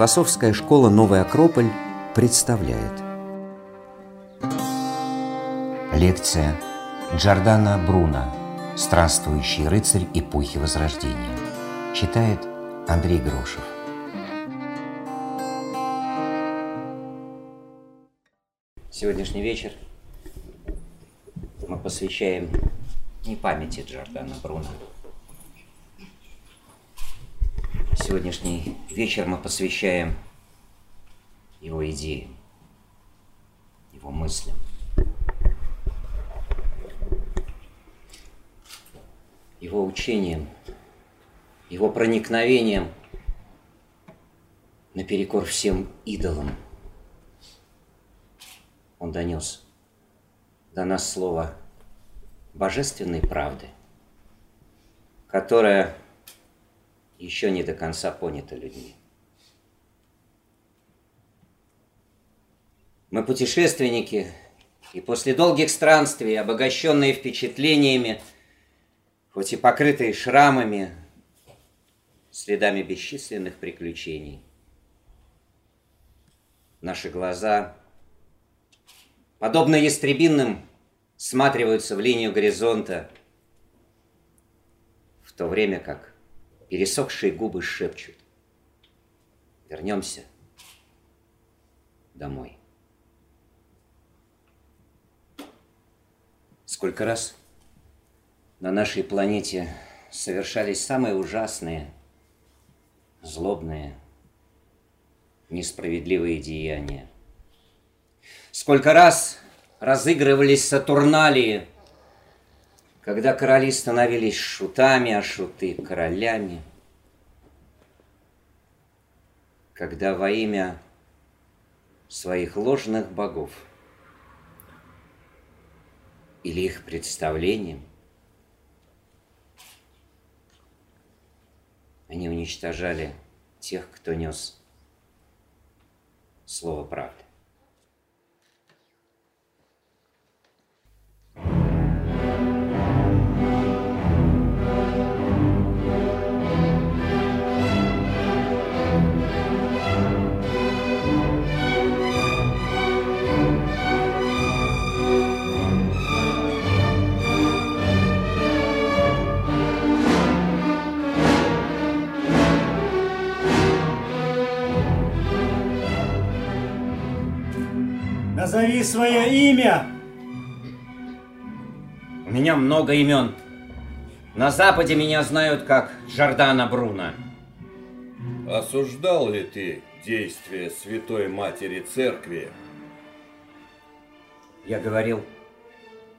Философская школа «Новый Акрополь» представляет. Лекция Джордана Бруно «Странствующий рыцарь эпохи Возрождения» Читает Андрей Грошев. Сегодняшний вечер мы посвящаем не памяти Джордана Бруно, Сегодняшний вечер мы посвящаем его идеям, его мыслям. Его учением, его проникновением наперекор всем идолам. Он донес до нас слово божественной правды, которая еще не до конца понято людьми. Мы путешественники, и после долгих странствий, обогащенные впечатлениями, хоть и покрытые шрамами, следами бесчисленных приключений, наши глаза, подобно ястребинным, сматриваются в линию горизонта, в то время как Пересохшие губы шепчут. Вернемся домой. Сколько раз на нашей планете совершались самые ужасные, злобные, несправедливые деяния. Сколько раз разыгрывались сатурналии – когда короли становились шутами, а шуты королями, когда во имя своих ложных богов или их представлением они уничтожали тех, кто нес слово правды. Назови свое имя. У меня много имен. На Западе меня знают как Джордана Бруно. Осуждал ли ты действия Святой Матери Церкви? Я говорил,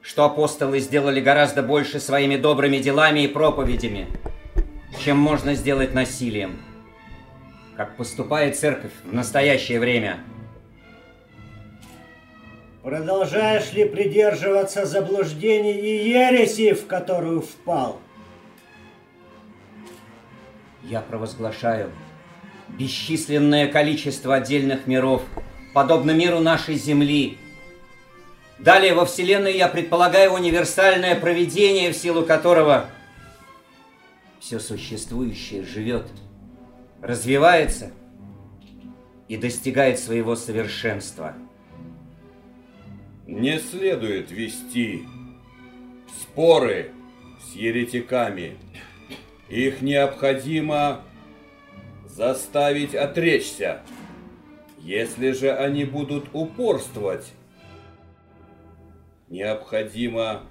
что апостолы сделали гораздо больше своими добрыми делами и проповедями, чем можно сделать насилием, как поступает церковь в настоящее время – Продолжаешь ли придерживаться заблуждений и ереси, в которую впал? Я провозглашаю бесчисленное количество отдельных миров, подобно миру нашей Земли. Далее во Вселенной я предполагаю универсальное проведение, в силу которого все существующее живет, развивается и достигает своего совершенства – не следует вести споры с еретиками. Их необходимо заставить отречься. Если же они будут упорствовать, необходимо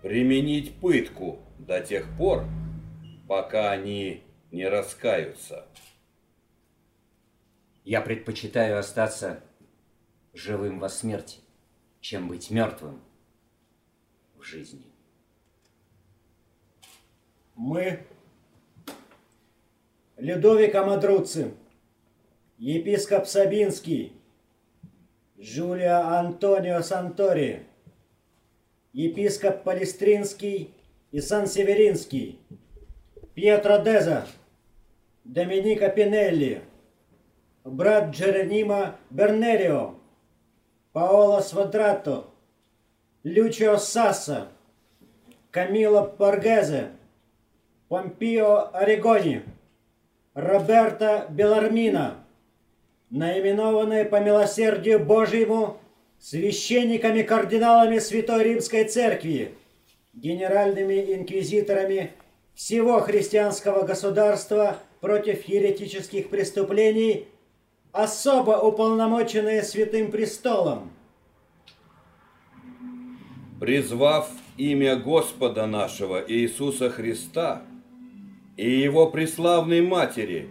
применить пытку до тех пор, пока они не раскаются. Я предпочитаю остаться живым во смерти чем быть мертвым в жизни. Мы, Людовик Амадруци, епископ Сабинский, Джулия Антонио Сантори, епископ Палестринский и Сан-Северинский, Пьетро Деза, Доминика Пинелли, брат Джеронима Бернерио, Паоло Свадрато, Лючио Сасса, Камило Боргезе, Помпио Орегони, Роберто Белармина, наименованные по милосердию Божьему священниками-кардиналами Святой Римской Церкви, генеральными инквизиторами всего христианского государства против еретических преступлений, особо уполномоченные Святым Престолом. Призвав имя Господа нашего Иисуса Христа и Его преславной Матери,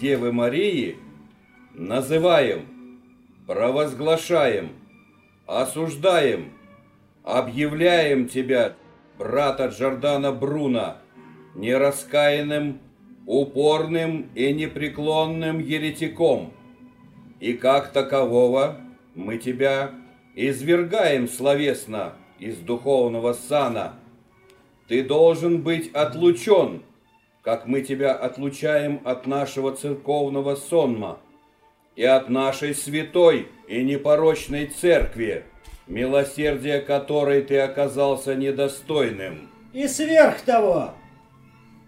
Девы Марии, называем, провозглашаем, осуждаем, объявляем Тебя, брата Джордана Бруна, нераскаянным, упорным и непреклонным еретиком, и как такового мы Тебя извергаем словесно из духовного сана. Ты должен быть отлучен, как мы тебя отлучаем от нашего церковного сонма и от нашей святой и непорочной церкви, милосердия которой ты оказался недостойным. И сверх того,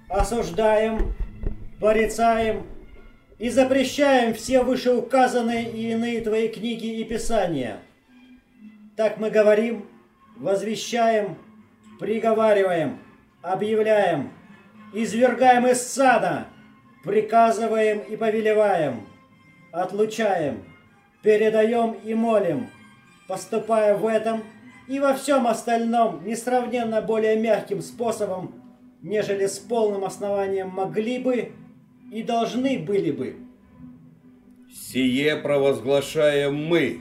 осуждаем, порицаем и запрещаем все вышеуказанные и иные твои книги и писания – так мы говорим, возвещаем, приговариваем, объявляем, извергаем из сада, приказываем и повелеваем, отлучаем, передаем и молим, поступая в этом и во всем остальном несравненно более мягким способом, нежели с полным основанием могли бы и должны были бы. Сие провозглашаем мы,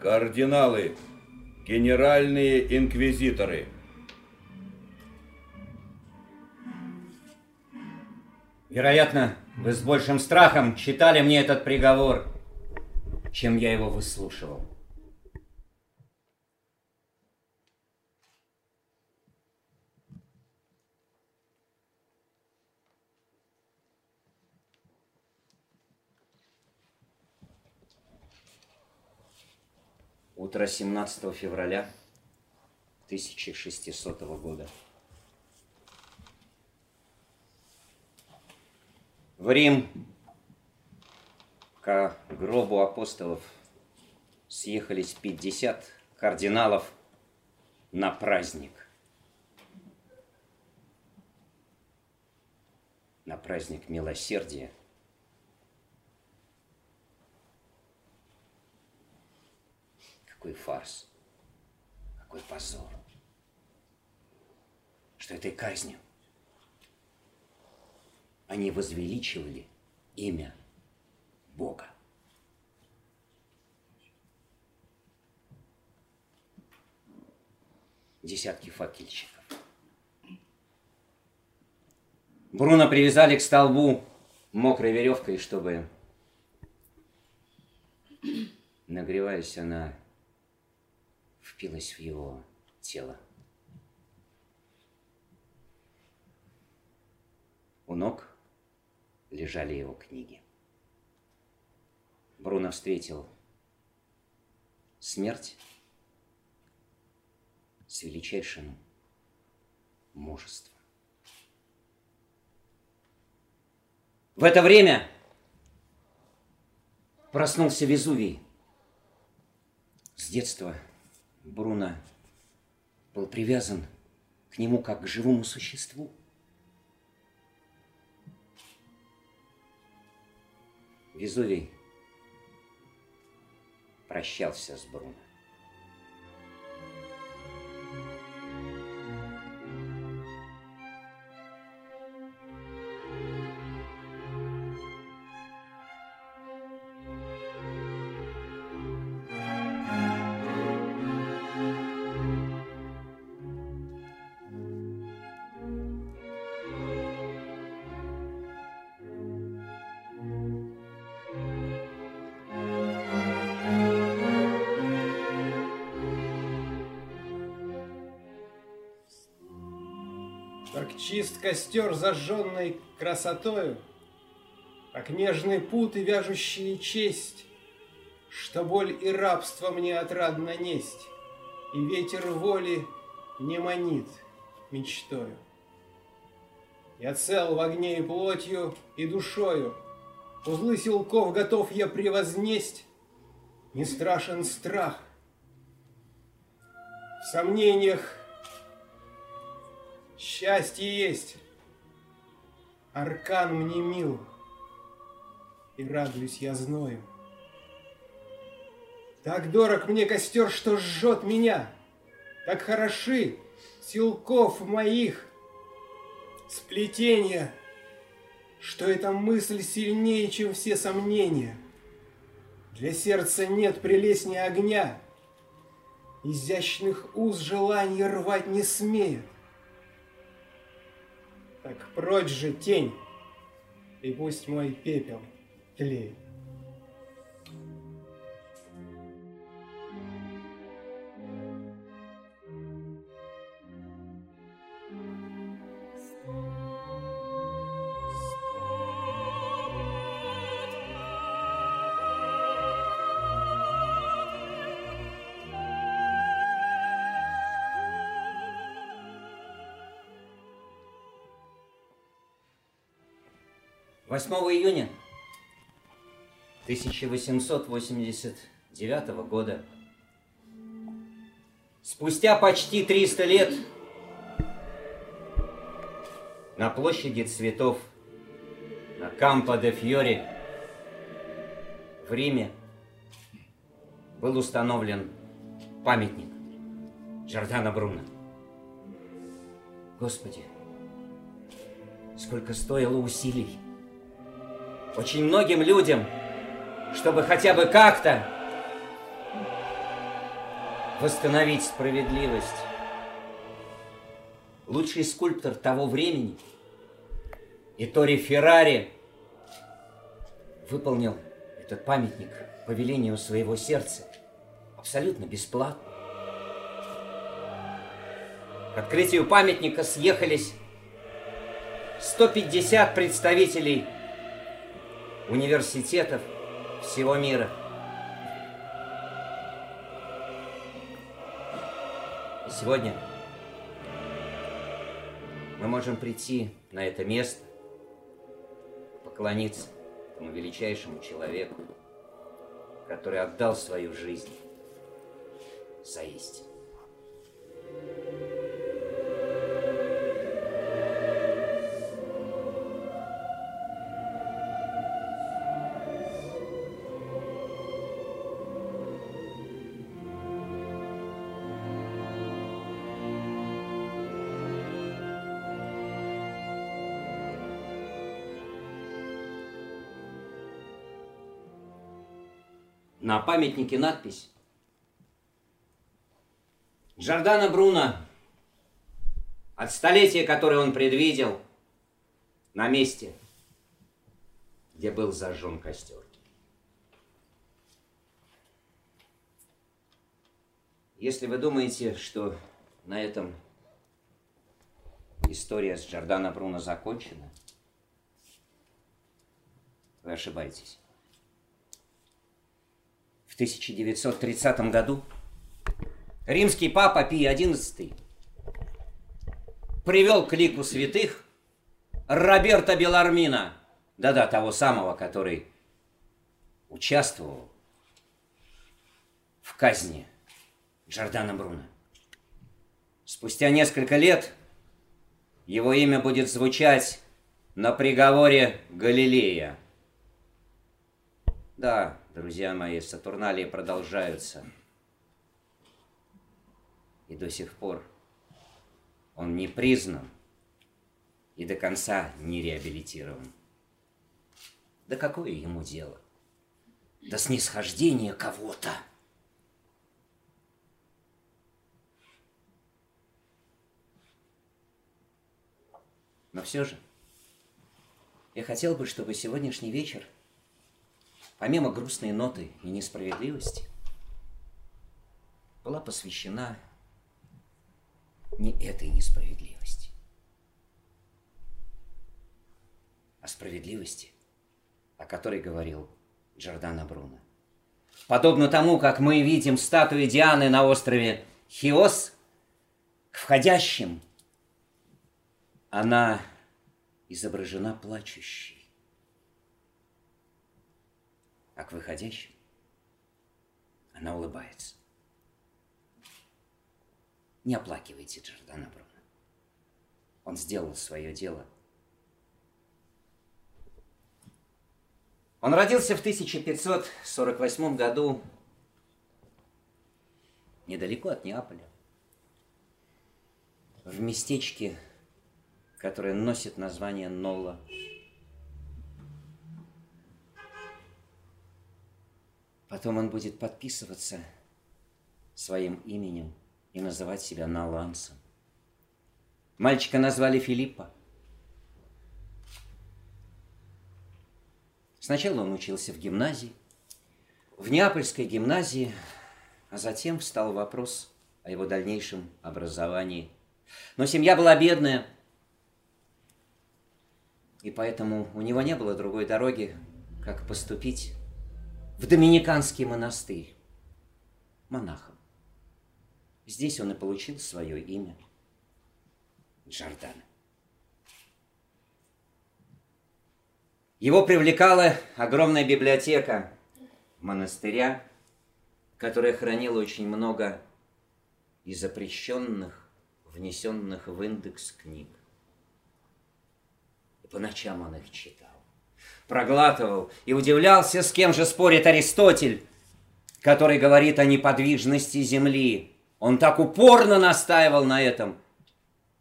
Кардиналы, генеральные инквизиторы. Вероятно, вы с большим страхом читали мне этот приговор, чем я его выслушивал. Утро 17 февраля 1600 года. В Рим к гробу апостолов съехались 50 кардиналов на праздник. На праздник милосердия – Какой фарс. Какой позор. Что этой казнью они возвеличивали имя Бога. Десятки факельщиков. Бруно привязали к столбу мокрой веревкой, чтобы, нагреваясь, она впилась в его тело. У ног лежали его книги. Бруно встретил смерть с величайшим мужеством. В это время проснулся Везувий. С детства Бруно был привязан к нему как к живому существу. Везувий прощался с Бруно. Костер, зажженный красотою, Как нежный пут и вяжущие честь, Что боль и рабство мне отрадно несть, И ветер воли не манит мечтою. Я цел в огне и плотью, и душою, узлы силков готов я превознесть, не страшен страх. В сомнениях счастье есть, аркан мне мил, и радуюсь я зною. Так дорог мне костер, что жжет меня, так хороши силков моих сплетения, что эта мысль сильнее, чем все сомнения. Для сердца нет прелестнее огня, изящных уз желаний рвать не смеет. Так прочь же тень, и пусть мой пепел тлеет. Восьмого июня 1889 года, спустя почти 300 лет, на площади цветов на Кампо де Фьори в Риме был установлен памятник Джордана Бруно. Господи, сколько стоило усилий очень многим людям, чтобы хотя бы как-то восстановить справедливость. Лучший скульптор того времени, Итори Феррари, выполнил этот памятник по велению своего сердца абсолютно бесплатно. К открытию памятника съехались 150 представителей университетов всего мира. Сегодня мы можем прийти на это место, поклониться этому величайшему человеку, который отдал свою жизнь за истину. На памятнике надпись Джордано Бруно от столетия, которое он предвидел, на месте, где был зажжен костер. Если вы думаете, что на этом история с Джордано Бруно закончена, вы ошибаетесь. 1930 году римский папа Пий XI привел к лику святых Роберта Белармина, да-да, того самого, который участвовал в казни Джордана Бруно. Спустя несколько лет его имя будет звучать на приговоре Галилея. Да, Друзья мои, Сатурналии продолжаются. И до сих пор он не признан и до конца не реабилитирован. Да какое ему дело? До снисхождения кого-то. Но все же, я хотел бы, чтобы сегодняшний вечер – помимо грустной ноты и несправедливости, была посвящена не этой несправедливости, а справедливости, о которой говорил Джордано Бруно. Подобно тому, как мы видим статуи Дианы на острове Хиос, к входящим она изображена плачущей. А к выходящим она улыбается. Не оплакивайте Джордана Бруно. Он сделал свое дело. Он родился в 1548 году недалеко от Неаполя, в местечке, которое носит название Нолла. Потом он будет подписываться своим именем и называть себя Налансом. Мальчика назвали Филиппа. Сначала он учился в гимназии, в Неапольской гимназии, а затем встал вопрос о его дальнейшем образовании. Но семья была бедная, и поэтому у него не было другой дороги, как поступить в Доминиканский монастырь монахом. Здесь он и получил свое имя Джордан. Его привлекала огромная библиотека монастыря, которая хранила очень много и запрещенных, внесенных в индекс книг. И по ночам он их читал, проглатывал и удивлялся, с кем же спорит Аристотель, который говорит о неподвижности Земли. Он так упорно настаивал на этом,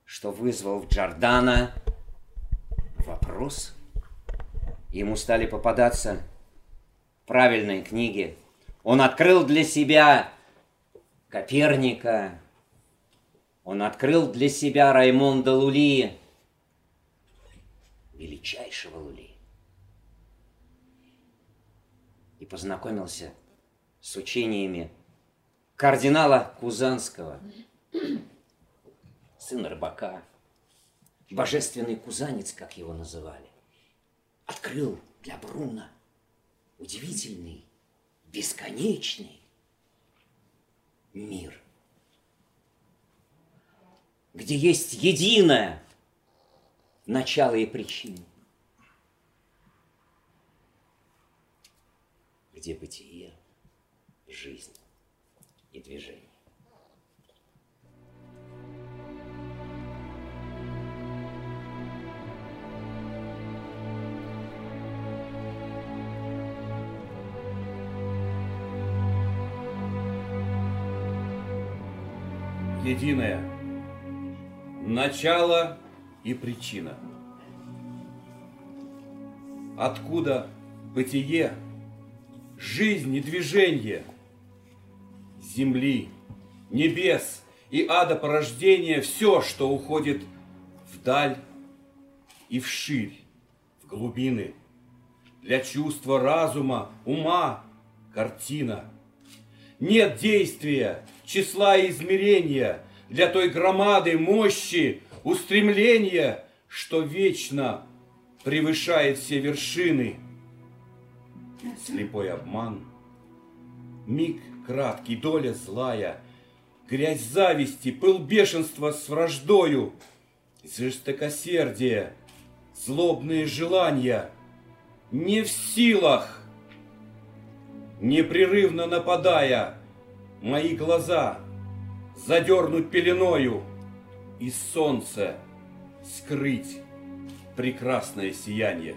что вызвал в Джордана вопрос. Ему стали попадаться правильные книги. Он открыл для себя Коперника, он открыл для себя Раймонда Лули, величайшего Лули, и познакомился с учениями кардинала Кузанского, сына рыбака, божественный кузанец, как его называли, открыл для Бруна удивительный, бесконечный мир, где есть единое начало и причина, где бытие, жизнь и движение. Единое. Начало и причина. Откуда бытие, жизнь и движение – земли, небес и ада порождения все, что уходит вдаль и вширь, в глубины. Для чувства разума, ума, картина. Нет действия, числа и измерения для той громады мощи, устремления, что вечно превышает все вершины. Слепой обман, миг краткий, доля злая, Грязь зависти, пыл бешенства с враждою, Жестокосердие, злобные желания, Не в силах, непрерывно нападая, Мои глаза задернуть пеленою И солнце скрыть прекрасное сияние.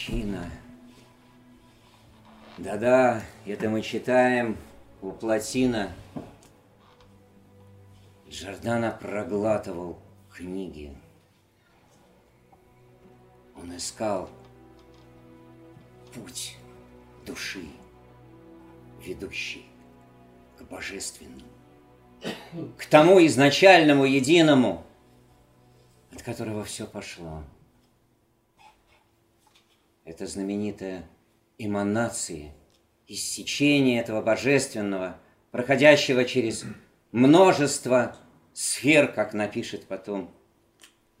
Причина. Да-да, это мы читаем у Платина. Джордана проглатывал книги. Он искал путь души, ведущий к божественному, к тому изначальному, единому, от которого все пошло это знаменитая эманация, иссечение этого божественного, проходящего через множество сфер, как напишет потом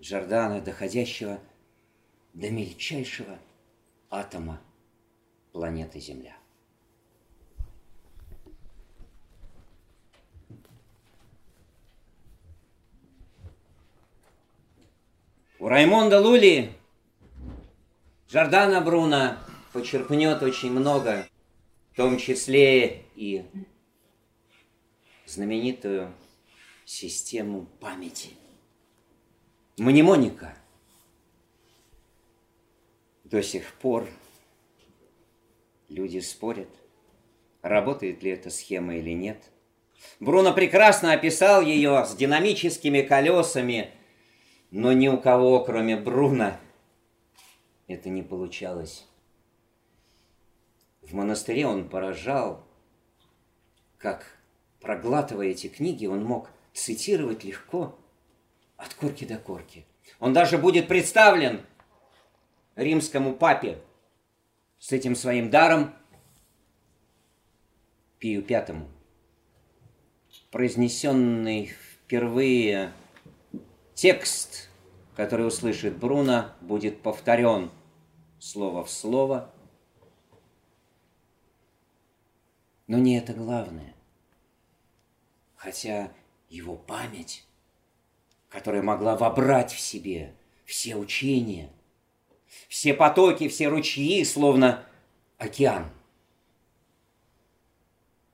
Джордана, доходящего до мельчайшего атома планеты Земля. У Раймонда Лули Жордана Бруно почерпнет очень много, в том числе и знаменитую систему памяти. Мнемоника до сих пор люди спорят, работает ли эта схема или нет. Бруно прекрасно описал ее с динамическими колесами, но ни у кого, кроме Бруно, это не получалось. В монастыре он поражал, как, проглатывая эти книги, он мог цитировать легко от корки до корки. Он даже будет представлен римскому папе с этим своим даром Пию Пятому, произнесенный впервые текст, который услышит Бруно, будет повторен слово в слово. Но не это главное. Хотя его память, которая могла вобрать в себе все учения – все потоки, все ручьи, словно океан.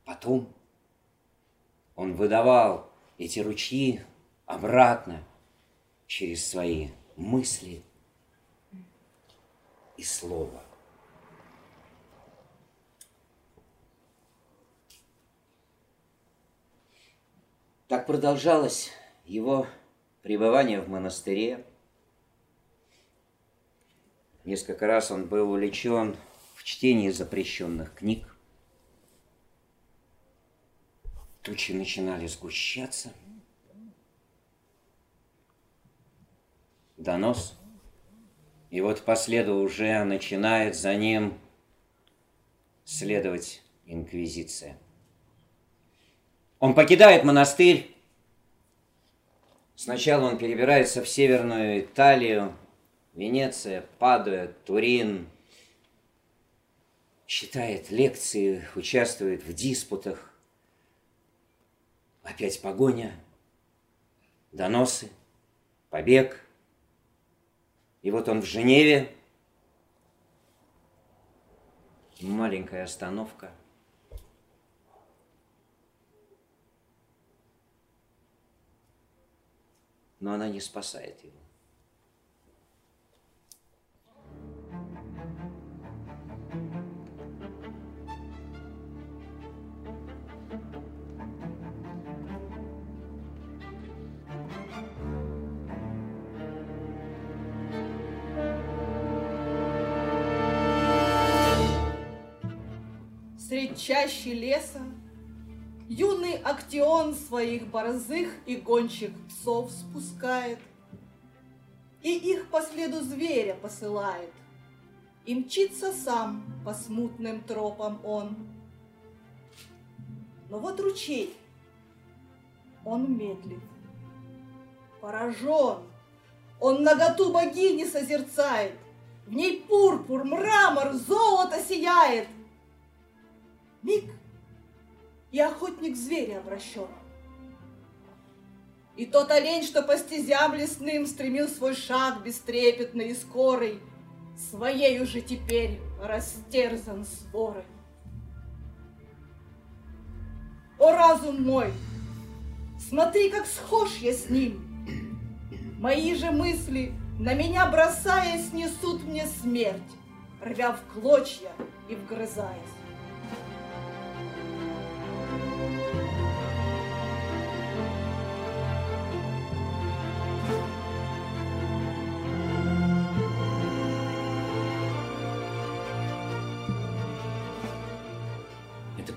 Потом он выдавал эти ручьи обратно через свои мысли и слово. Так продолжалось его пребывание в монастыре, Несколько раз он был увлечен в чтении запрещенных книг. Тучи начинали сгущаться. Донос. И вот по следу уже начинает за ним следовать инквизиция. Он покидает монастырь. Сначала он перебирается в Северную Италию, Венеция, Падуя, Турин. Читает лекции, участвует в диспутах. Опять погоня, доносы, побег. И вот он в Женеве. Маленькая остановка. Но она не спасает его. Средь чащи леса, Юный актион своих борзых и гончих псов спускает, И их по следу зверя посылает, И мчится сам по смутным тропам он. Но вот ручей, он медлит, поражен, Он наготу богини созерцает, В ней пурпур, мрамор, золото сияет, Миг, и охотник зверя обращен. И тот олень, что по стезям лесным стремил свой шаг бестрепетный и скорый, Своей уже теперь растерзан сворой. О, разум мой, смотри, как схож я с ним. Мои же мысли, на меня бросаясь, несут мне смерть, рвя в клочья и вгрызаясь.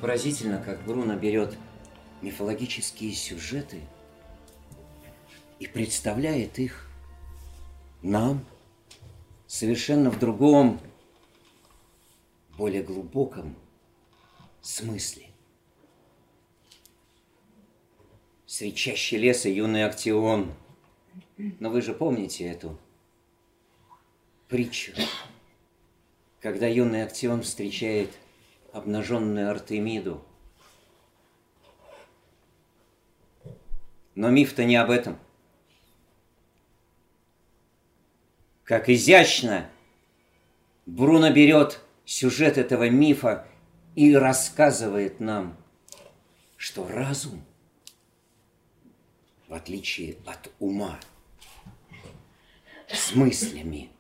Поразительно, как Бруно берет мифологические сюжеты и представляет их нам совершенно в другом, более глубоком смысле. Среди чаще леса юный Актион. Но вы же помните эту притчу. когда юный Актион встречает обнаженную Артемиду. Но миф-то не об этом. Как изящно Бруно берет сюжет этого мифа и рассказывает нам, что разум, в отличие от ума, с мыслями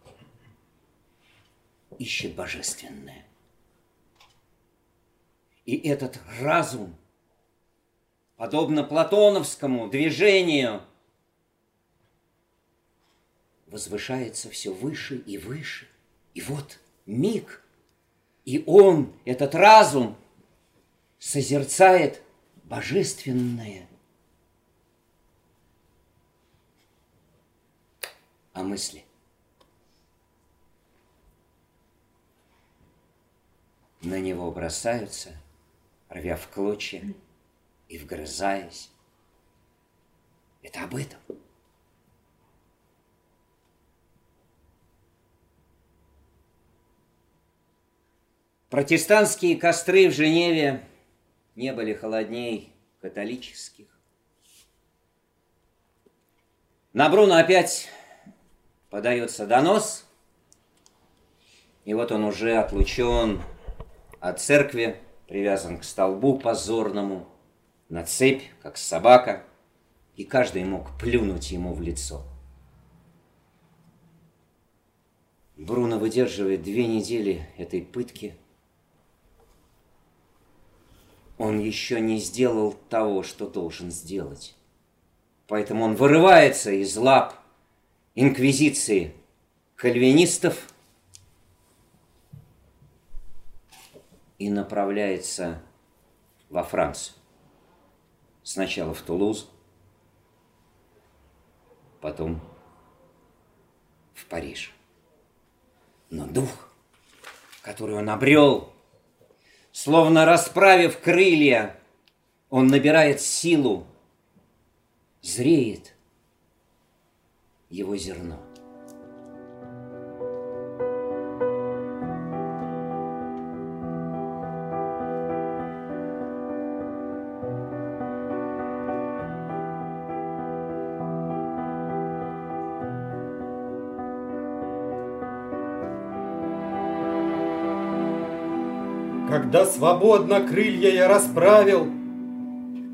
ищет божественное. И этот разум, подобно платоновскому движению, возвышается все выше и выше. И вот миг, и он, этот разум, созерцает божественное. А мысли? На него бросаются, рвя в клочья и вгрызаясь. Это об этом. Протестантские костры в Женеве не были холодней католических. На Бруно опять подается донос, и вот он уже отлучен от церкви, привязан к столбу позорному, на цепь, как собака, и каждый мог плюнуть ему в лицо. Бруно выдерживает две недели этой пытки – он еще не сделал того, что должен сделать. Поэтому он вырывается из лап инквизиции кальвинистов и направляется во Францию. Сначала в Тулуз, потом в Париж. Но дух, который он обрел Словно расправив крылья, он набирает силу, зреет его зерно. Когда свободно крылья я расправил,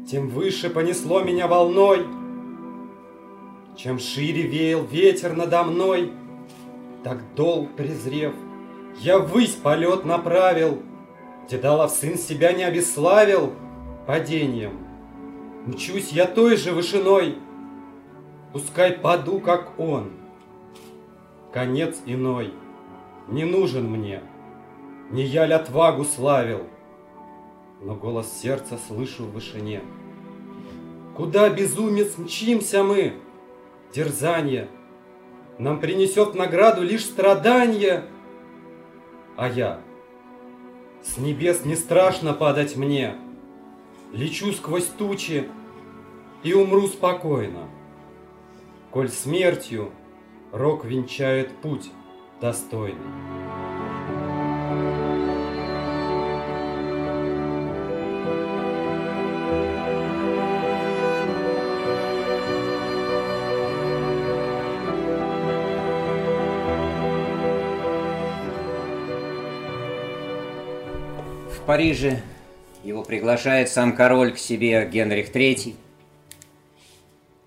Тем выше понесло меня волной. Чем шире веял ветер надо мной, Так дол презрев, я ввысь полет направил, Где Далов сын себя не обеславил падением. Мчусь я той же вышиной, Пускай паду, как он. Конец иной не нужен мне — не я ли отвагу славил, но голос сердца слышу в вышине. Куда, безумец, мчимся мы? Дерзание нам принесет награду лишь страдания. А я, с небес не страшно падать мне, Лечу сквозь тучи и умру спокойно. Коль смертью рок венчает путь достойный. В Париже его приглашает сам король к себе Генрих III,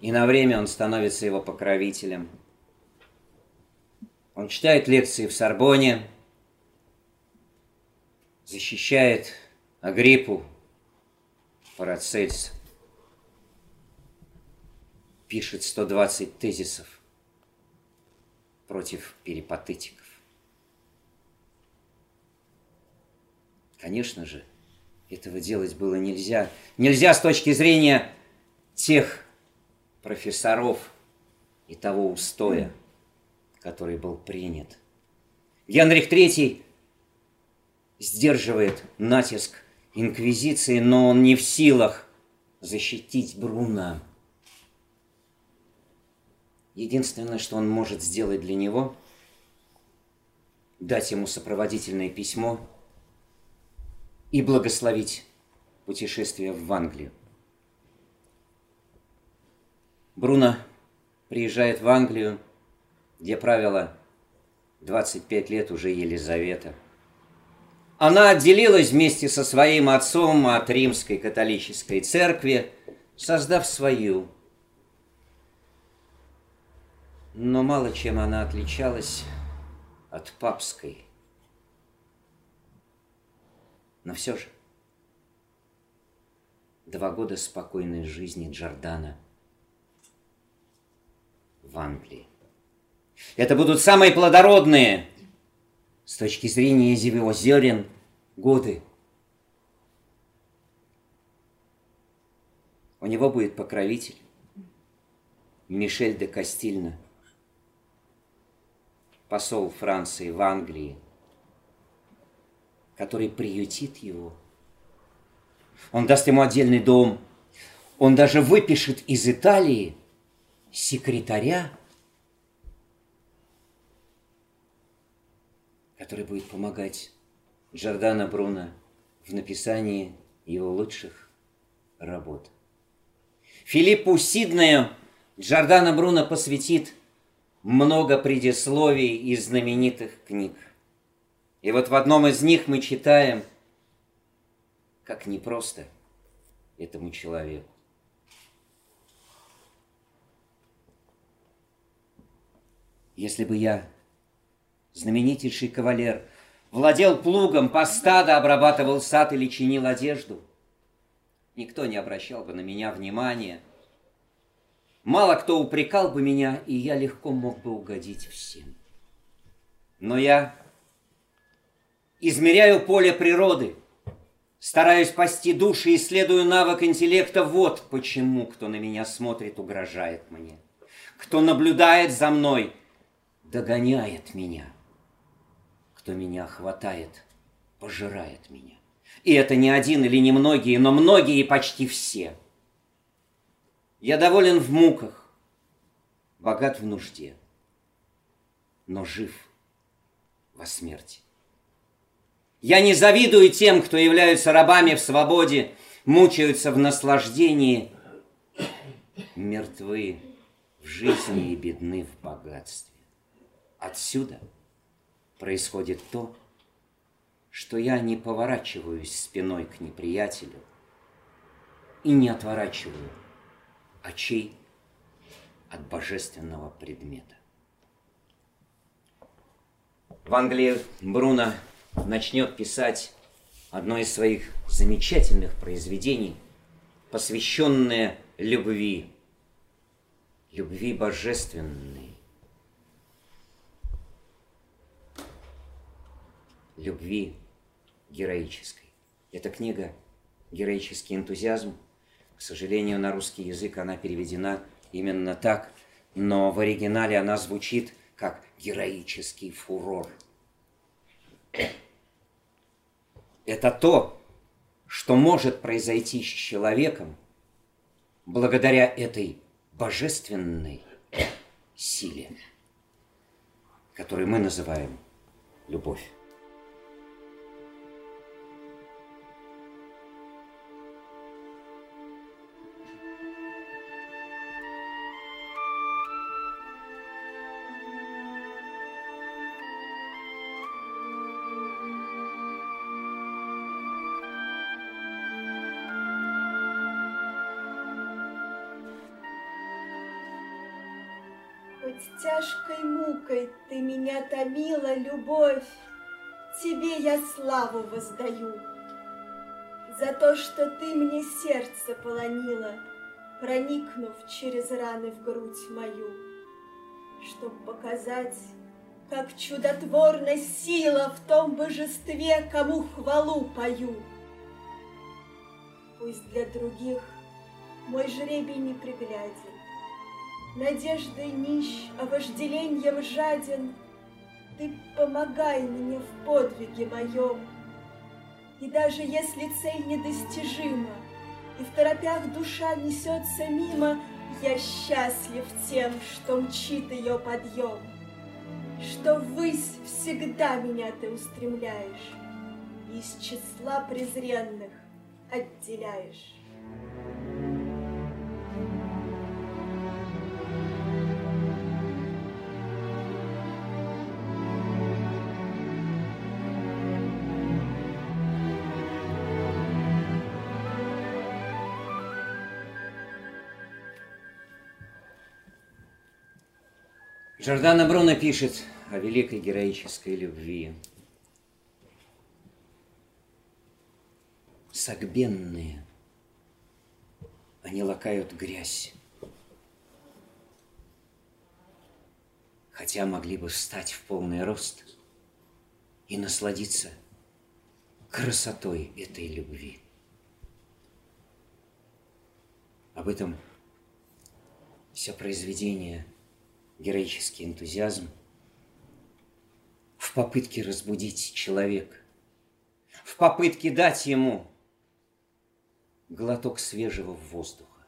и на время он становится его покровителем. Он читает лекции в Сорбоне, защищает Агриппу, Парацельс, пишет 120 тезисов против перипатетиков. Конечно же, этого делать было нельзя. Нельзя с точки зрения тех профессоров и того устоя, который был принят. Генрих III сдерживает натиск инквизиции, но он не в силах защитить Бруна. Единственное, что он может сделать для него, дать ему сопроводительное письмо и благословить путешествие в Англию. Бруно приезжает в Англию, где правила 25 лет уже Елизавета. Она отделилась вместе со своим отцом от римской католической церкви, создав свою. Но мало чем она отличалась от папской. Но все же два года спокойной жизни Джордана в Англии. Это будут самые плодородные с точки зрения его зерен годы. У него будет покровитель Мишель де Кастильна, посол Франции в Англии, который приютит его. Он даст ему отдельный дом. Он даже выпишет из Италии секретаря который будет помогать Джордано Бруно в написании его лучших работ. Филиппу Сиднею Джордано Бруно посвятит много предисловий из знаменитых книг. И вот в одном из них мы читаем, как непросто этому человеку. Если бы я знаменитейший кавалер, владел плугом, по стадо обрабатывал сад или чинил одежду. Никто не обращал бы на меня внимания. Мало кто упрекал бы меня, и я легко мог бы угодить всем. Но я измеряю поле природы, стараюсь спасти души, исследую навык интеллекта. Вот почему, кто на меня смотрит, угрожает мне. Кто наблюдает за мной, догоняет меня – кто меня хватает, пожирает меня. И это не один или не многие, но многие и почти все. Я доволен в муках, богат в нужде, но жив во смерти. Я не завидую тем, кто являются рабами в свободе, мучаются в наслаждении, мертвы в жизни и бедны в богатстве. Отсюда – происходит то, что я не поворачиваюсь спиной к неприятелю и не отворачиваю очей от божественного предмета. В Англии Бруно начнет писать одно из своих замечательных произведений, посвященное любви, любви божественной, любви героической. Эта книга «Героический энтузиазм». К сожалению, на русский язык она переведена именно так, но в оригинале она звучит как «героический фурор». Это то, что может произойти с человеком благодаря этой божественной силе, которую мы называем любовь. Любовь, Тебе я славу воздаю. За то, что ты мне сердце полонила, Проникнув через раны в грудь мою, Чтоб показать, как чудотворна сила В том божестве, кому хвалу пою. Пусть для других мой жребий не пригляден, Надеждой нищ, а вожделеньем жаден, Ты помогай мне в подвиге моем. И даже если цель недостижима, И в торопях душа несется мимо, Я счастлив тем, что мчит ее подъем. что ввысь всегда меня ты устремляешь, Из числа презренных отделяешь. Жордана Бруно пишет о великой героической любви. Согбенные, они лакают грязь, хотя могли бы встать в полный рост и насладиться красотой этой любви. Об этом все произведение – героический энтузиазм в попытке разбудить человека, в попытке дать ему глоток свежего воздуха.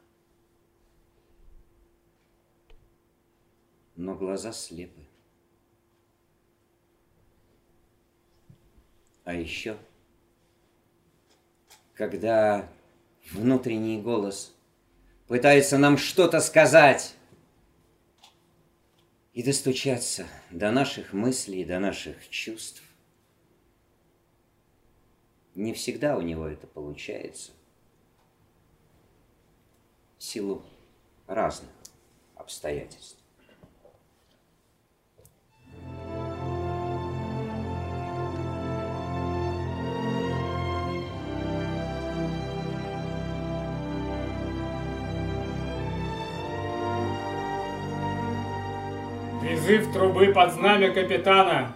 Но глаза слепы. А еще, когда внутренний голос пытается нам что-то сказать, и достучаться до наших мыслей, до наших чувств. Не всегда у него это получается. Силу разных обстоятельств. Призыв трубы под знамя капитана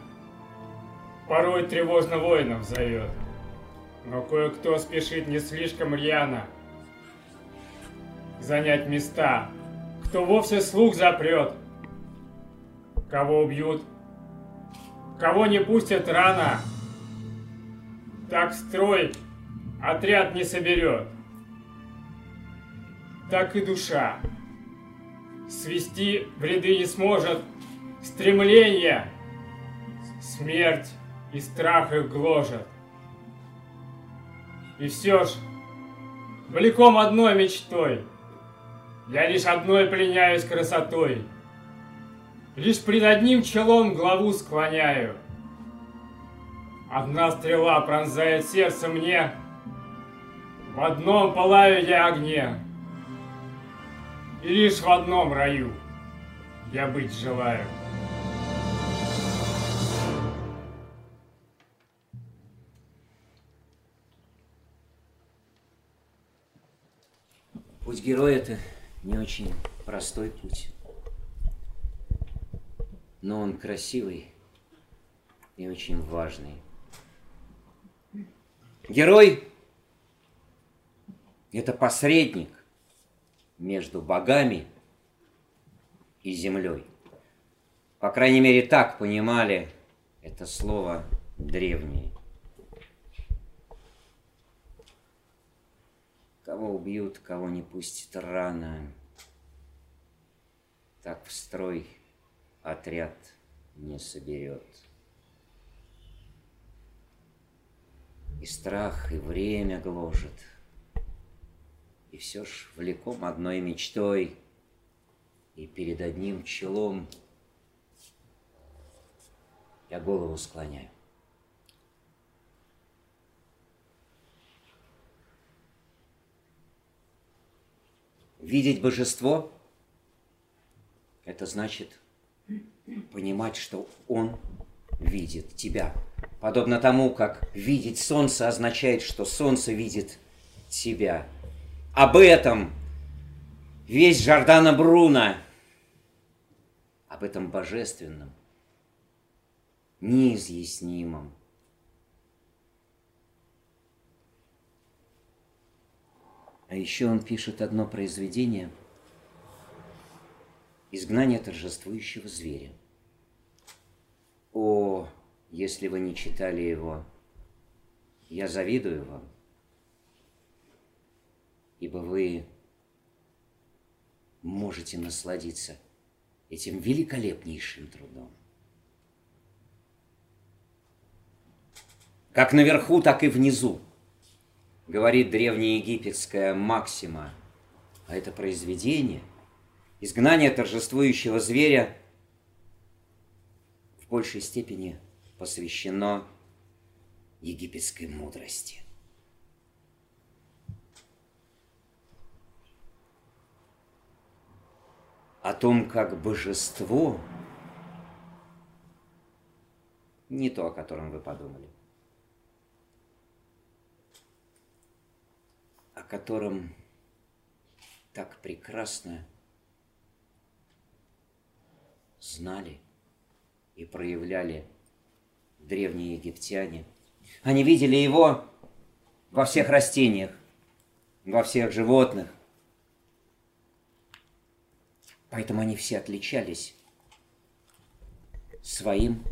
порой тревожно воинов зовет. Но кое-кто спешит не слишком рьяно занять места, кто вовсе слух запрет, кого убьют, кого не пустят рано, так строй отряд не соберет. Так и душа свести в ряды не сможет, стремление, смерть и страх их гложат. И все ж, влеком одной мечтой, я лишь одной пленяюсь красотой, лишь пред одним челом главу склоняю. Одна стрела пронзает сердце мне, в одном пылаю я огне, и лишь в одном раю я быть желаю. Путь героя – это не очень простой путь. Но он красивый и очень важный. Герой – это посредник между богами и землей. По крайней мере, так понимали это слово древние. Кого убьют, кого не пустят рано. Так в строй отряд не соберет. И страх, и время гложет. И все ж влеком одной мечтой И перед одним челом Я голову склоняю. Видеть божество – это значит понимать, что Он видит тебя. Подобно тому, как видеть солнце означает, что солнце видит тебя. Об этом весь Жордана Бруно, об этом божественном, неизъяснимом, А еще он пишет одно произведение «Изгнание торжествующего зверя». О, если вы не читали его, я завидую вам, ибо вы можете насладиться этим великолепнейшим трудом. Как наверху, так и внизу говорит древнеегипетская максима. А это произведение, изгнание торжествующего зверя, в большей степени посвящено египетской мудрости. О том, как божество не то, о котором вы подумали. Котором так прекрасно знали и проявляли древние египтяне. Они видели его во всех растениях, во всех животных. Поэтому они все отличались своим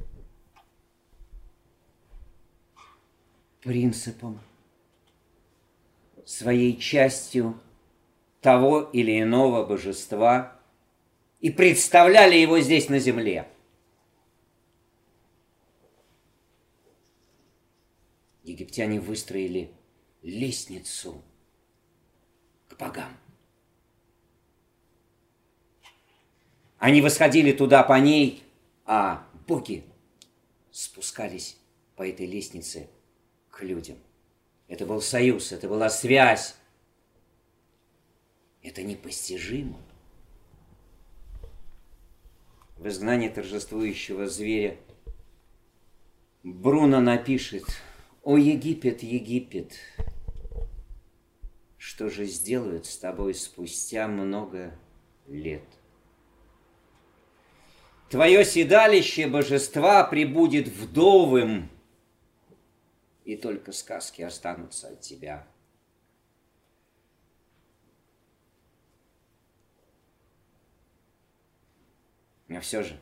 принципом своей частью того или иного божества и представляли его здесь на земле. Египтяне выстроили лестницу к богам. Они восходили туда по ней, а боги спускались по этой лестнице к людям – это был союз, это была связь. Это непостижимо. В изгнании торжествующего зверя Бруно напишет «О Египет, Египет, что же сделают с тобой спустя много лет?» Твое седалище божества прибудет вдовым, и только сказки останутся от тебя. Но все же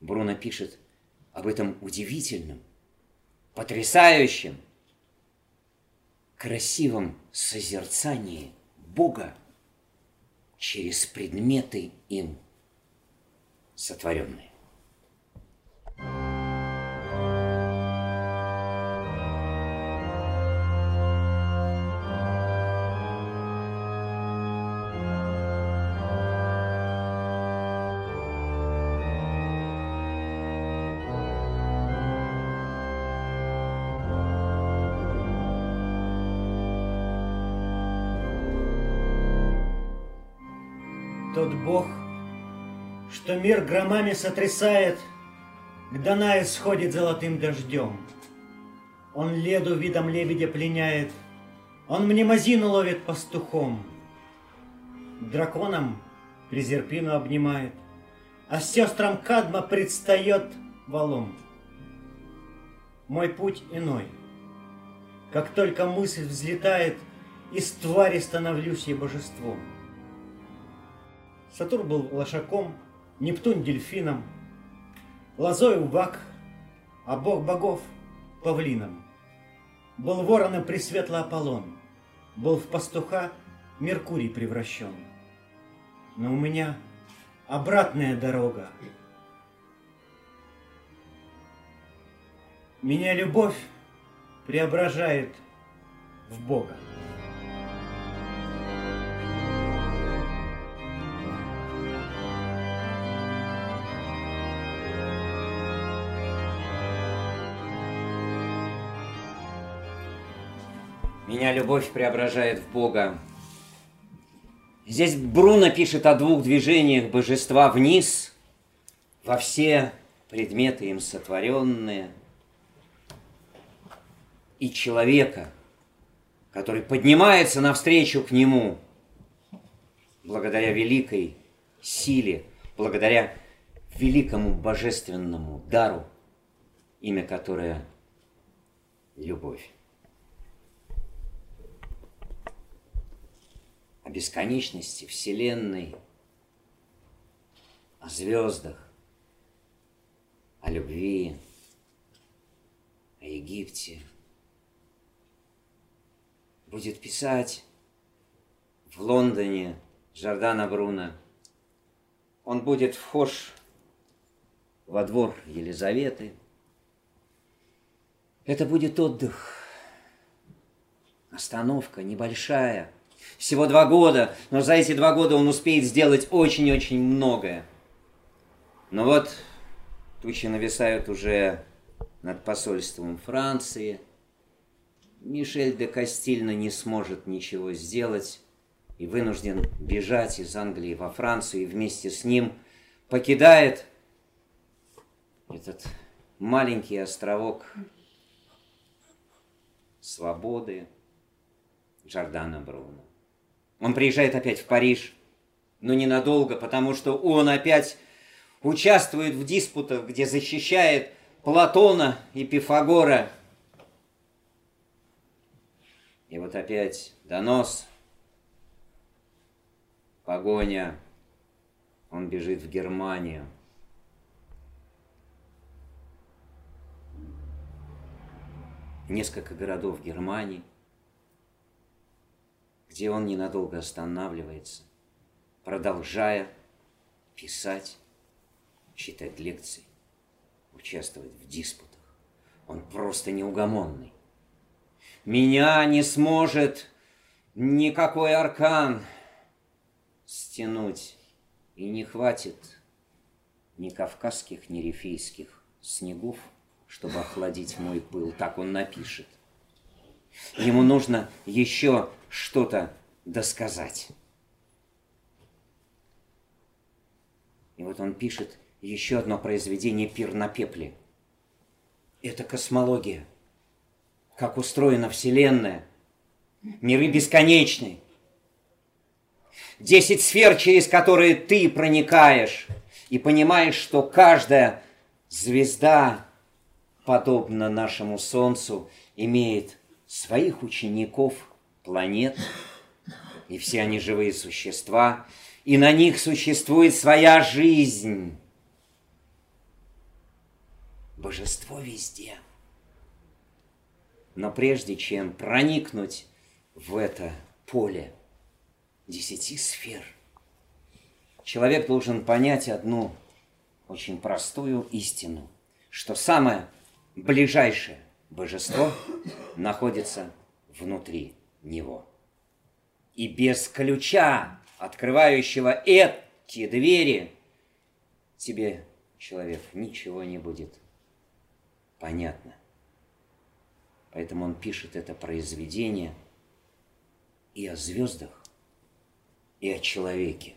Бруно пишет об этом удивительном, потрясающем, красивом созерцании Бога через предметы им сотворенные. Мир громами сотрясает, К Данае сходит золотым дождем. Он леду видом лебедя пленяет, Он мнемозину ловит пастухом. Драконом Презерпину обнимает, А сестрам Кадма предстает валом. Мой путь иной. Как только мысль взлетает, Из твари становлюсь я божеством. Сатурн был лошаком, Нептун дельфином, Лозой вак, а бог богов павлином. Был вороном пресветлый Аполлон, Был в пастуха Меркурий превращен. Но у меня обратная дорога. Меня любовь преображает в Бога. Любовь преображает в Бога. Здесь Бруно пишет о двух движениях божества вниз, во все предметы им сотворенные, и человека, который поднимается навстречу к нему благодаря великой силе, благодаря великому божественному дару, имя которое – любовь. О бесконечности Вселенной, о звездах, о любви, о Египте. Будет писать в Лондоне Жордана Бруно. Он будет вхож во двор Елизаветы. Это будет отдых. Остановка небольшая. Всего два года, но за эти два года он успеет сделать очень-очень многое. Но вот тучи нависают уже над посольством Франции. Мишель де Кастильно не сможет ничего сделать и вынужден бежать из Англии во Францию и вместе с ним покидает этот маленький островок свободы Джордана Бруно. Он приезжает опять в Париж, но ненадолго, потому что он опять участвует в диспутах, где защищает Платона и Пифагора. И вот опять донос, погоня, он бежит в Германию. Несколько городов Германии, где он ненадолго останавливается, продолжая писать, читать лекции участвовать в диспутах. Он просто неугомонный. Меня не сможет никакой аркан стянуть, и не хватит ни кавказских, ни рифейских снегов, чтобы охладить мой пыл. Так он напишет. Ему нужно еще что-то досказать. И вот он пишет еще одно произведение «Пир на пепле». Это космология. Как устроена Вселенная. Миры бесконечны. Десять сфер, через которые ты проникаешь и понимаешь, что каждая звезда, подобно нашему Солнцу, имеет своих учеников, планет, и все они живые существа, и на них существует своя жизнь. Божество везде. Но прежде чем проникнуть в это поле десяти сфер, человек должен понять одну очень простую истину, что самое ближайшее божество находится внутри него. И без ключа, открывающего эти двери, тебе, человек, ничего не будет понятно. Поэтому он пишет это произведение и о звездах, и о человеке.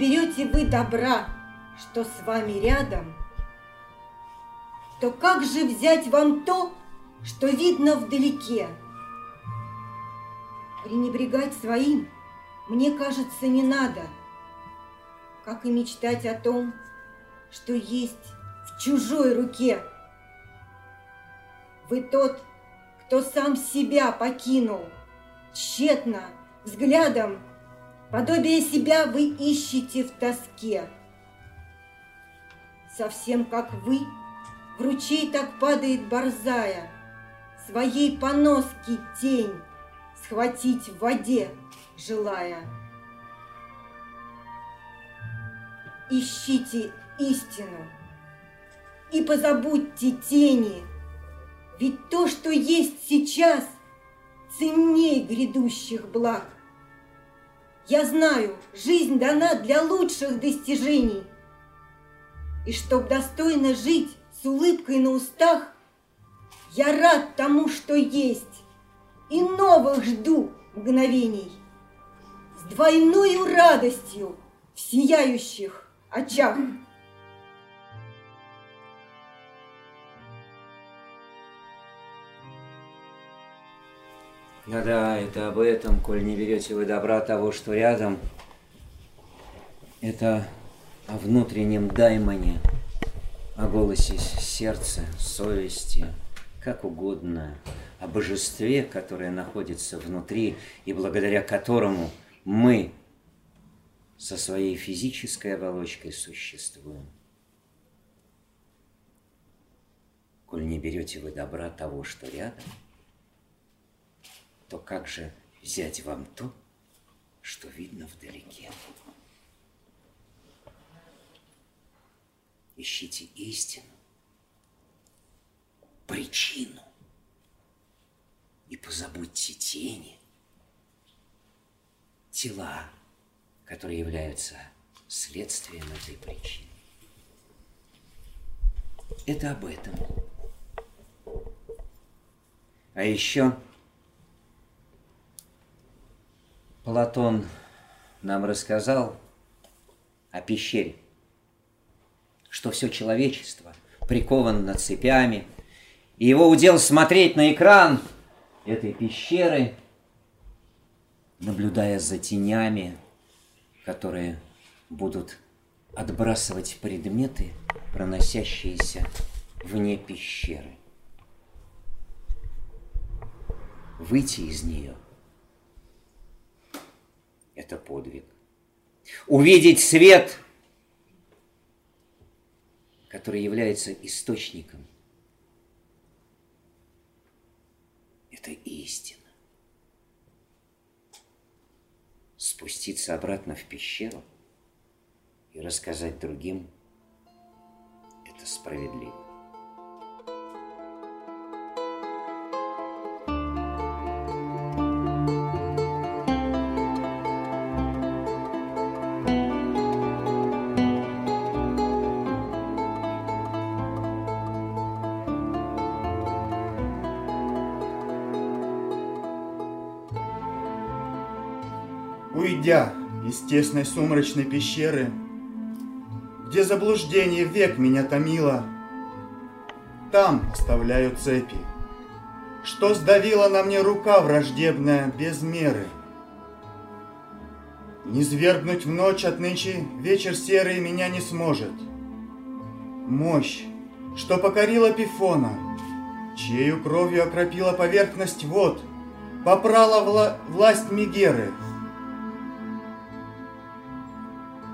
Берете вы добра, что с вами рядом, то как же взять вам то, что видно вдалеке? Пренебрегать своим, мне кажется, не надо, как и мечтать о том, что есть в чужой руке. Вы тот, кто сам себя покинул, тщетно, взглядом, подобие себя вы ищете в тоске совсем как вы, в ручей так падает борзая, Своей поноски тень схватить в воде желая. Ищите истину и позабудьте тени, Ведь то, что есть сейчас, ценней грядущих благ. Я знаю, жизнь дана для лучших достижений, и чтоб достойно жить с улыбкой на устах, Я рад тому, что есть, и новых жду мгновений. С двойной радостью в сияющих очах. Да-да, это об этом, коль не берете вы добра того, что рядом. Это о внутреннем даймоне, о голосе сердца, совести, как угодно, о божестве, которое находится внутри и благодаря которому мы со своей физической оболочкой существуем. берете вы добра того, что рядом, то как же взять вам то, что видно вдалеке? Ищите истину, причину, и позабудьте тени, тела, которые являются следствием этой причины. Это об этом. А еще Платон нам рассказал о пещере, что все человечество приковано цепями, и его удел смотреть на экран этой пещеры, наблюдая за тенями, которые будут отбрасывать предметы, проносящиеся вне пещеры. Выйти из нее – это подвиг. Увидеть свет, который является источником, это истина. Спуститься обратно в пещеру – и рассказать другим – это справедливо. Уйдя из тесной сумрачной пещеры, где заблуждение век меня томило. Там оставляю цепи, что сдавила на мне рука враждебная без меры. Не свергнуть в ночь отнычи вечер серый меня не сможет. Мощь, что покорила Пифона, чею кровью окропила поверхность вод, попрала вла власть Мегеры —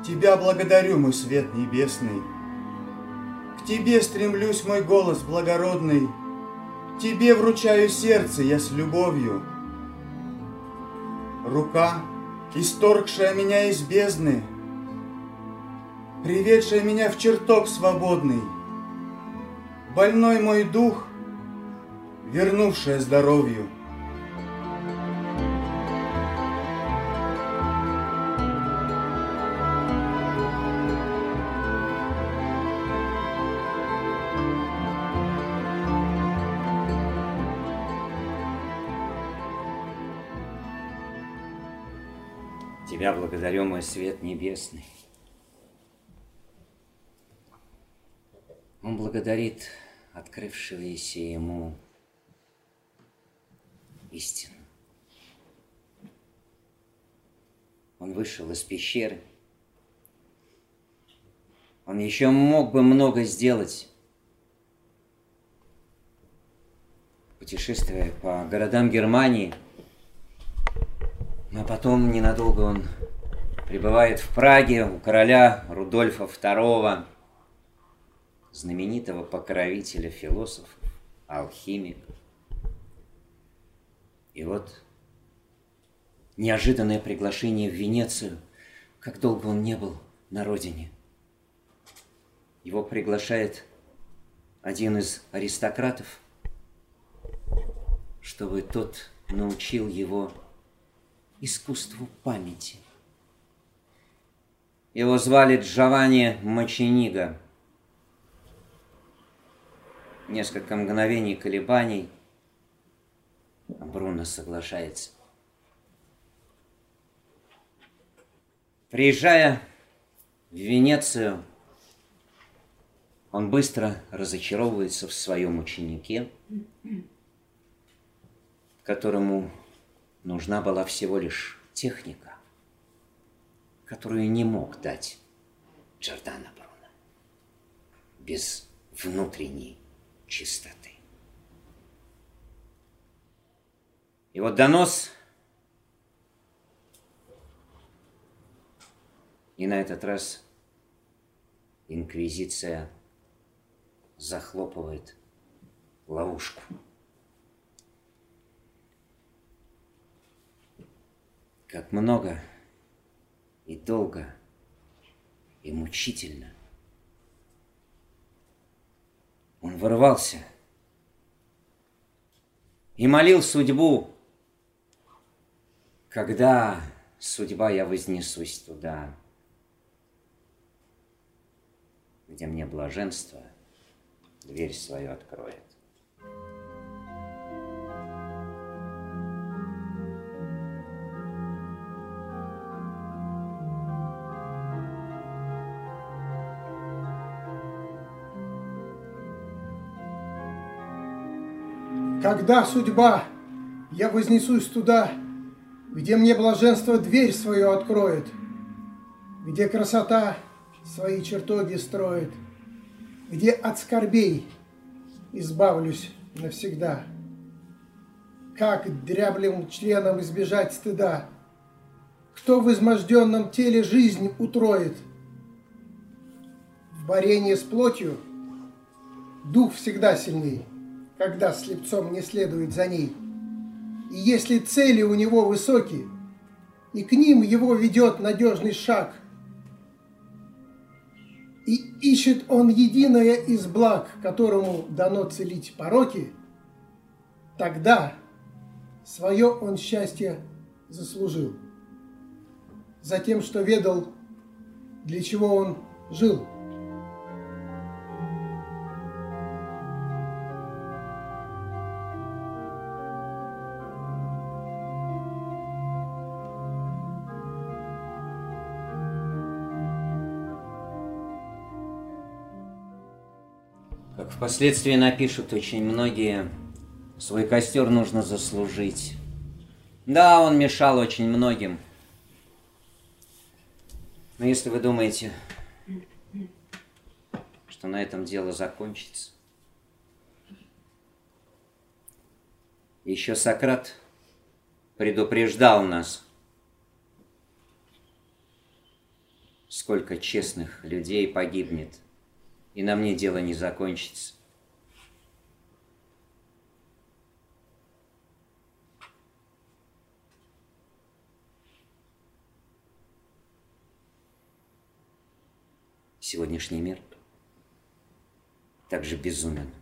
Тебя благодарю, мой свет небесный. К Тебе стремлюсь, мой голос благородный. Тебе вручаю сердце я с любовью. Рука, исторгшая меня из бездны, Приведшая меня в чертог свободный. Больной мой дух, вернувшая здоровью. Благодарю, мой свет небесный. Он благодарит открывшегося ему истину. Он вышел из пещеры. Он еще мог бы много сделать, путешествуя по городам Германии – но потом ненадолго он прибывает в Праге у короля Рудольфа II, знаменитого покровителя философов, алхимика. И вот неожиданное приглашение в Венецию, как долго он не был на родине. Его приглашает один из аристократов, чтобы тот научил его искусству памяти. Его звали Джованни Маченига. Несколько мгновений колебаний, Бруно соглашается. Приезжая в Венецию, он быстро разочаровывается в своем ученике, которому нужна была всего лишь техника, которую не мог дать Джордано Бруно без внутренней чистоты. И вот донос, и на этот раз инквизиция захлопывает ловушку. Как много и долго и мучительно он вырвался и молил судьбу, когда судьба я вознесусь туда, где мне блаженство дверь свою откроет. Когда судьба, я вознесусь туда, где мне блаженство дверь свою откроет, где красота свои чертоги строит, где от скорбей избавлюсь навсегда. Как дряблым членом избежать стыда? Кто в изможденном теле жизнь утроит? В борении с плотью дух всегда сильней, когда слепцом не следует за ней. И если цели у него высокие, и к ним его ведет надежный шаг, и ищет он единое из благ, которому дано целить пороки, тогда свое он счастье заслужил. За тем, что ведал, для чего он жил. Впоследствии напишут очень многие, свой костер нужно заслужить. Да, он мешал очень многим. Но если вы думаете, что на этом дело закончится, еще Сократ предупреждал нас, сколько честных людей погибнет – и на мне дело не закончится. Сегодняшний мир также безумен.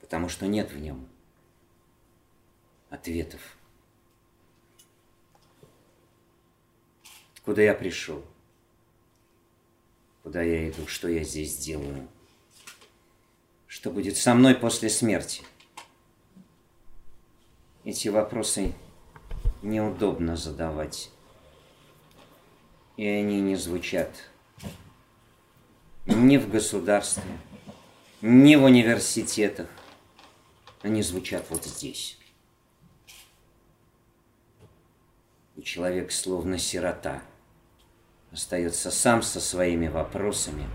Потому что нет в нем ответов. Куда я пришел? Куда я иду? Что я здесь делаю? Что будет со мной после смерти? Эти вопросы неудобно задавать. И они не звучат ни в государстве, ни в университетах. Они звучат вот здесь. И человек словно сирота – остается сам со своими вопросами,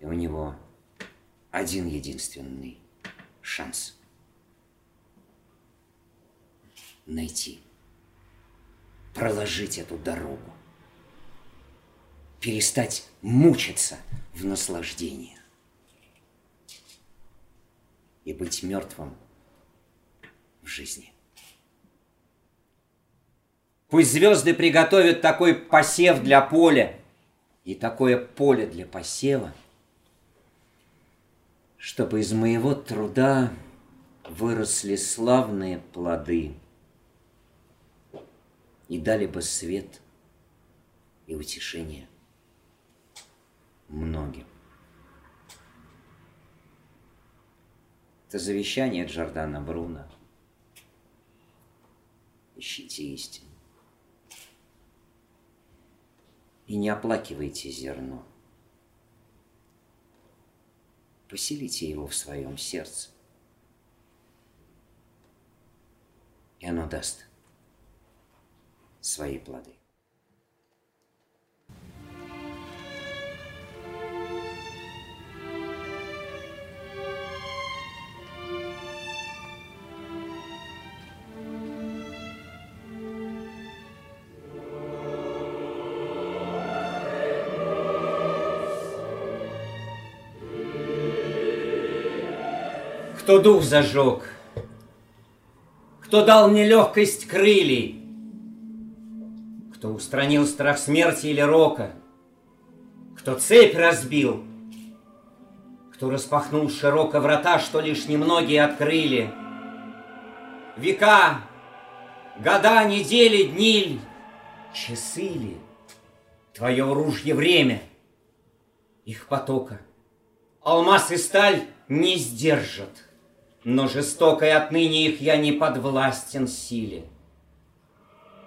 и у него один единственный шанс найти, проложить эту дорогу, перестать мучиться в наслаждении и быть мертвым в жизни. Пусть звезды приготовят такой посев для поля и такое поле для посева, чтобы из моего труда выросли славные плоды и дали бы свет и утешение многим. Это завещание Джордана Бруна. Ищите истину. И не оплакивайте зерно. Поселите его в своем сердце, и оно даст свои плоды. Кто дух зажег, кто дал мне легкость крылей, кто устранил страх смерти или рока, кто цепь разбил, кто распахнул широко врата, что лишь немногие открыли. Века, года, недели, дни, часы ли, твое ружье время, их потока. Алмаз и сталь не сдержат, но жестокой отныне их я не подвластен силе.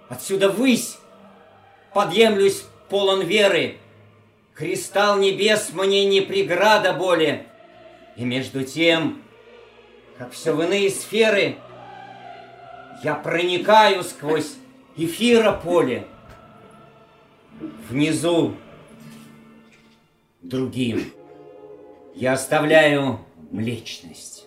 Отсюда высь, подъемлюсь полон веры, Кристалл небес мне не преграда боли, И между тем, как все в иные сферы, Я проникаю сквозь эфира поле. Внизу другим я оставляю млечность.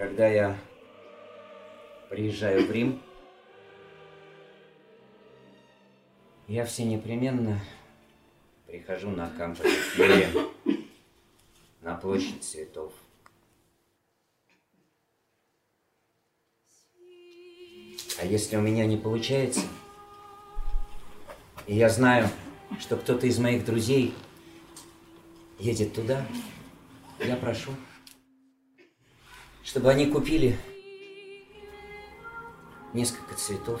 Когда я приезжаю в Рим, я все непременно прихожу на Кампо на площадь цветов. А если у меня не получается, и я знаю, что кто-то из моих друзей едет туда, я прошу, чтобы они купили несколько цветов,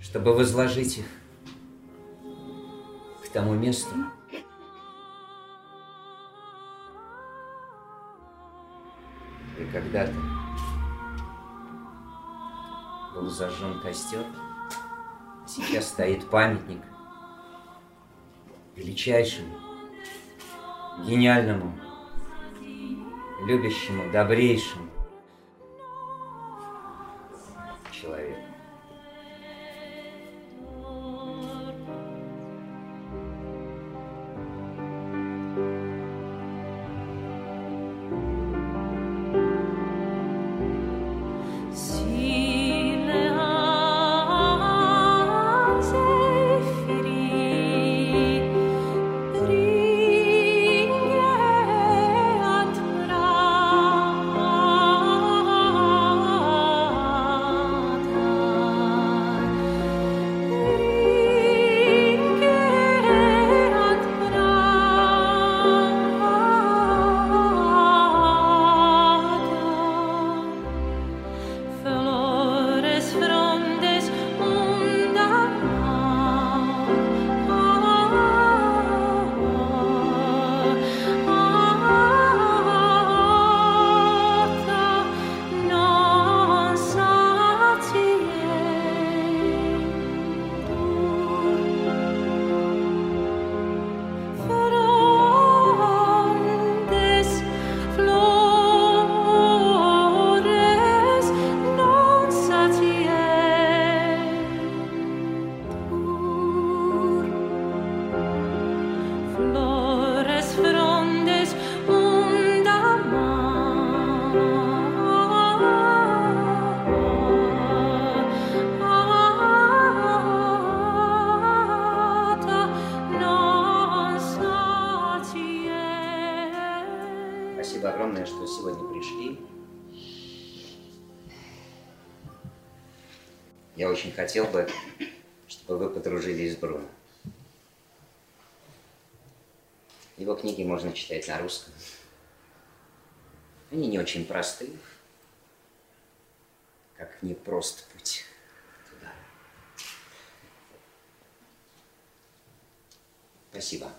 чтобы возложить их к тому месту, и когда-то был зажжен костер, Сейчас стоит памятник величайшему, гениальному, любящему, добрейшему хотел бы, чтобы вы подружились с Бруно. Его книги можно читать на русском. Они не очень простые, как непрост путь туда. Спасибо.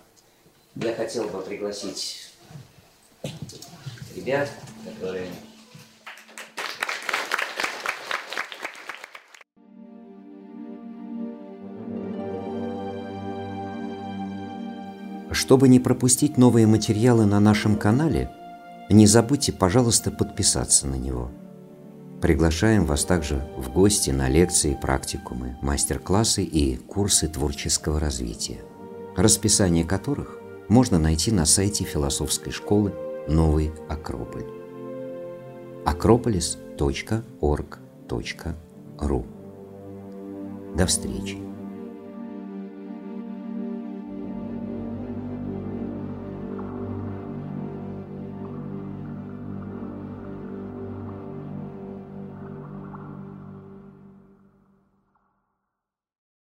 Я хотел бы пригласить ребят, которые Чтобы не пропустить новые материалы на нашем канале, не забудьте, пожалуйста, подписаться на него. Приглашаем вас также в гости на лекции, практикумы, мастер-классы и курсы творческого развития, расписание которых можно найти на сайте философской школы «Новый Акрополь» акрополис.орг.ру До встречи!